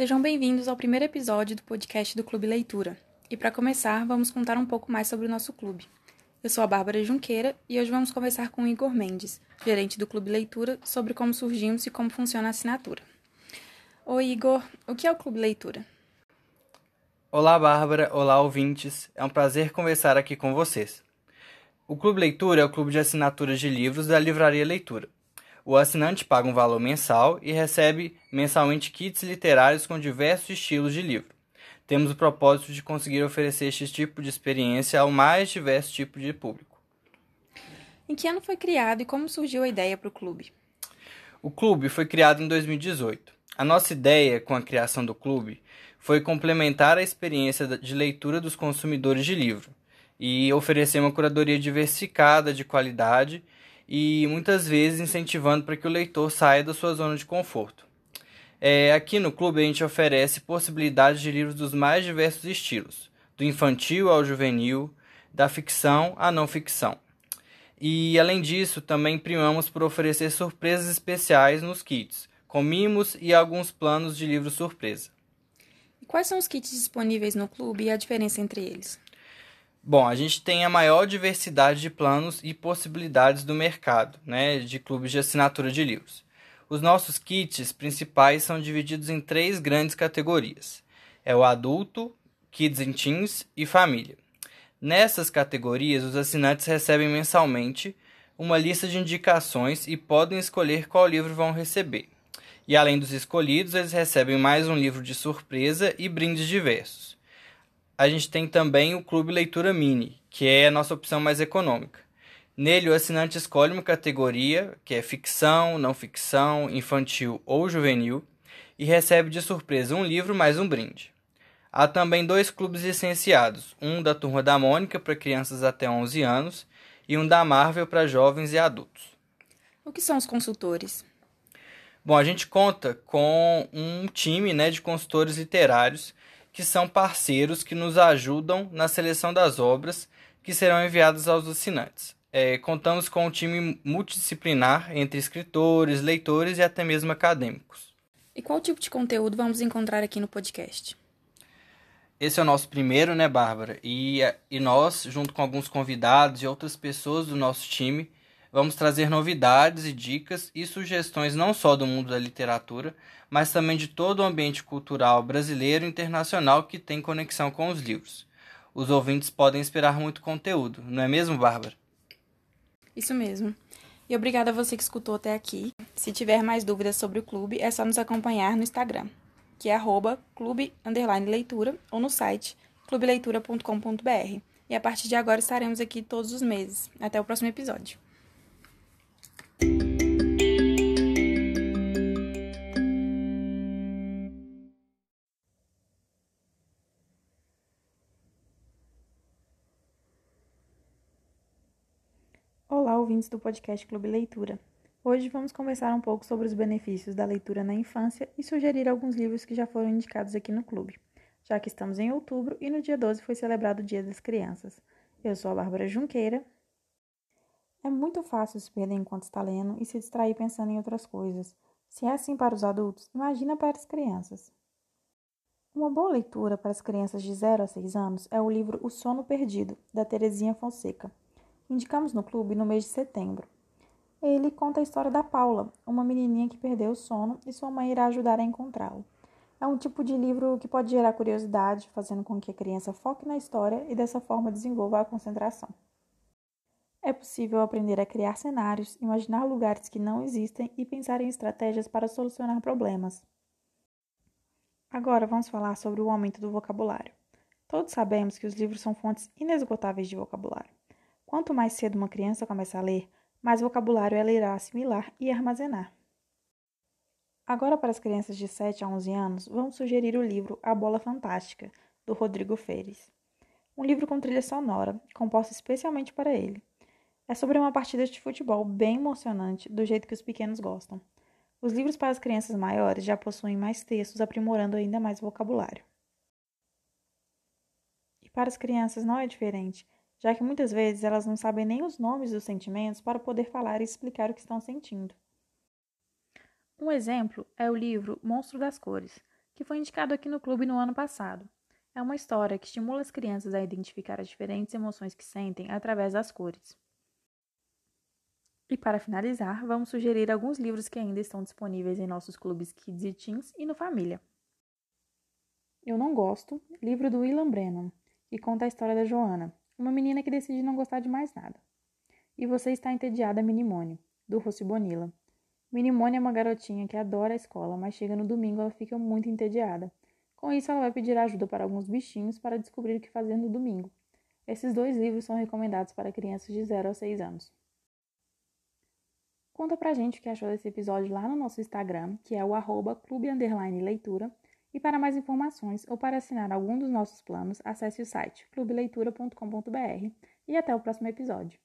Sejam bem-vindos ao primeiro episódio do podcast do Clube Leitura. E para começar, vamos contar um pouco mais sobre o nosso clube. Eu sou a Bárbara Junqueira e hoje vamos conversar com o Igor Mendes, gerente do Clube Leitura, sobre como surgimos e como funciona a assinatura. Oi, Igor, o que é o Clube Leitura? Olá, Bárbara. Olá, ouvintes. É um prazer conversar aqui com vocês. O Clube Leitura é o clube de assinaturas de livros da Livraria Leitura. O assinante paga um valor mensal e recebe mensalmente kits literários com diversos estilos de livro. Temos o propósito de conseguir oferecer este tipo de experiência ao mais diverso tipo de público. Em que ano foi criado e como surgiu a ideia para o clube? O clube foi criado em 2018. A nossa ideia com a criação do clube foi complementar a experiência de leitura dos consumidores de livro e oferecer uma curadoria diversificada de qualidade e muitas vezes incentivando para que o leitor saia da sua zona de conforto. É, aqui no clube a gente oferece possibilidades de livros dos mais diversos estilos, do infantil ao juvenil, da ficção à não ficção. E além disso, também primamos por oferecer surpresas especiais nos kits, com mimos e alguns planos de livro surpresa. Quais são os kits disponíveis no clube e a diferença entre eles? Bom, a gente tem a maior diversidade de planos e possibilidades do mercado, né, de clubes de assinatura de livros. Os nossos kits principais são divididos em três grandes categorias: é o adulto, kids and teens e família. Nessas categorias, os assinantes recebem mensalmente uma lista de indicações e podem escolher qual livro vão receber. E além dos escolhidos, eles recebem mais um livro de surpresa e brindes diversos a gente tem também o Clube Leitura Mini, que é a nossa opção mais econômica. Nele, o assinante escolhe uma categoria, que é ficção, não ficção, infantil ou juvenil, e recebe de surpresa um livro mais um brinde. Há também dois clubes licenciados, um da Turma da Mônica para crianças até 11 anos e um da Marvel para jovens e adultos. O que são os consultores? Bom, a gente conta com um time né, de consultores literários que são parceiros que nos ajudam na seleção das obras que serão enviadas aos assinantes. É, contamos com um time multidisciplinar entre escritores, leitores e até mesmo acadêmicos. E qual tipo de conteúdo vamos encontrar aqui no podcast? Esse é o nosso primeiro, né, Bárbara? E, e nós, junto com alguns convidados e outras pessoas do nosso time, vamos trazer novidades e dicas e sugestões não só do mundo da literatura, mas também de todo o ambiente cultural brasileiro e internacional que tem conexão com os livros. Os ouvintes podem esperar muito conteúdo, não é mesmo, Bárbara? Isso mesmo. E obrigada a você que escutou até aqui. Se tiver mais dúvidas sobre o clube, é só nos acompanhar no Instagram, que é arroba ou no site clubeleitura.com.br. E a partir de agora estaremos aqui todos os meses. Até o próximo episódio. Olá, ouvintes do podcast Clube Leitura. Hoje vamos conversar um pouco sobre os benefícios da leitura na infância e sugerir alguns livros que já foram indicados aqui no clube, já que estamos em outubro e no dia 12 foi celebrado o Dia das Crianças. Eu sou a Bárbara Junqueira. É muito fácil se perder enquanto está lendo e se distrair pensando em outras coisas. Se é assim para os adultos, imagina para as crianças. Uma boa leitura para as crianças de 0 a 6 anos é o livro O Sono Perdido, da Terezinha Fonseca indicamos no clube no mês de setembro. Ele conta a história da Paula, uma menininha que perdeu o sono e sua mãe irá ajudar a encontrá-lo. É um tipo de livro que pode gerar curiosidade, fazendo com que a criança foque na história e dessa forma desenvolva a concentração. É possível aprender a criar cenários, imaginar lugares que não existem e pensar em estratégias para solucionar problemas. Agora vamos falar sobre o aumento do vocabulário. Todos sabemos que os livros são fontes inesgotáveis de vocabulário. Quanto mais cedo uma criança começa a ler, mais vocabulário ela irá assimilar e armazenar. Agora, para as crianças de 7 a 11 anos, vamos sugerir o livro A Bola Fantástica, do Rodrigo Feires. Um livro com trilha sonora, composta especialmente para ele. É sobre uma partida de futebol bem emocionante, do jeito que os pequenos gostam. Os livros para as crianças maiores já possuem mais textos, aprimorando ainda mais o vocabulário. E para as crianças não é diferente já que muitas vezes elas não sabem nem os nomes dos sentimentos para poder falar e explicar o que estão sentindo. Um exemplo é o livro Monstro das Cores, que foi indicado aqui no clube no ano passado. É uma história que estimula as crianças a identificar as diferentes emoções que sentem através das cores. E para finalizar, vamos sugerir alguns livros que ainda estão disponíveis em nossos clubes Kids e Teens e no Família. Eu Não Gosto, livro do William Brennan, que conta a história da Joana, uma menina que decide não gostar de mais nada. E Você Está Entediada, Minimone, do Rossi Bonilla. Minimone é uma garotinha que adora a escola, mas chega no domingo ela fica muito entediada. Com isso, ela vai pedir ajuda para alguns bichinhos para descobrir o que fazer no domingo. Esses dois livros são recomendados para crianças de 0 a 6 anos. Conta pra gente o que achou desse episódio lá no nosso Instagram, que é o arroba clube leitura. E para mais informações ou para assinar algum dos nossos planos, acesse o site clubeleitura.com.br e até o próximo episódio.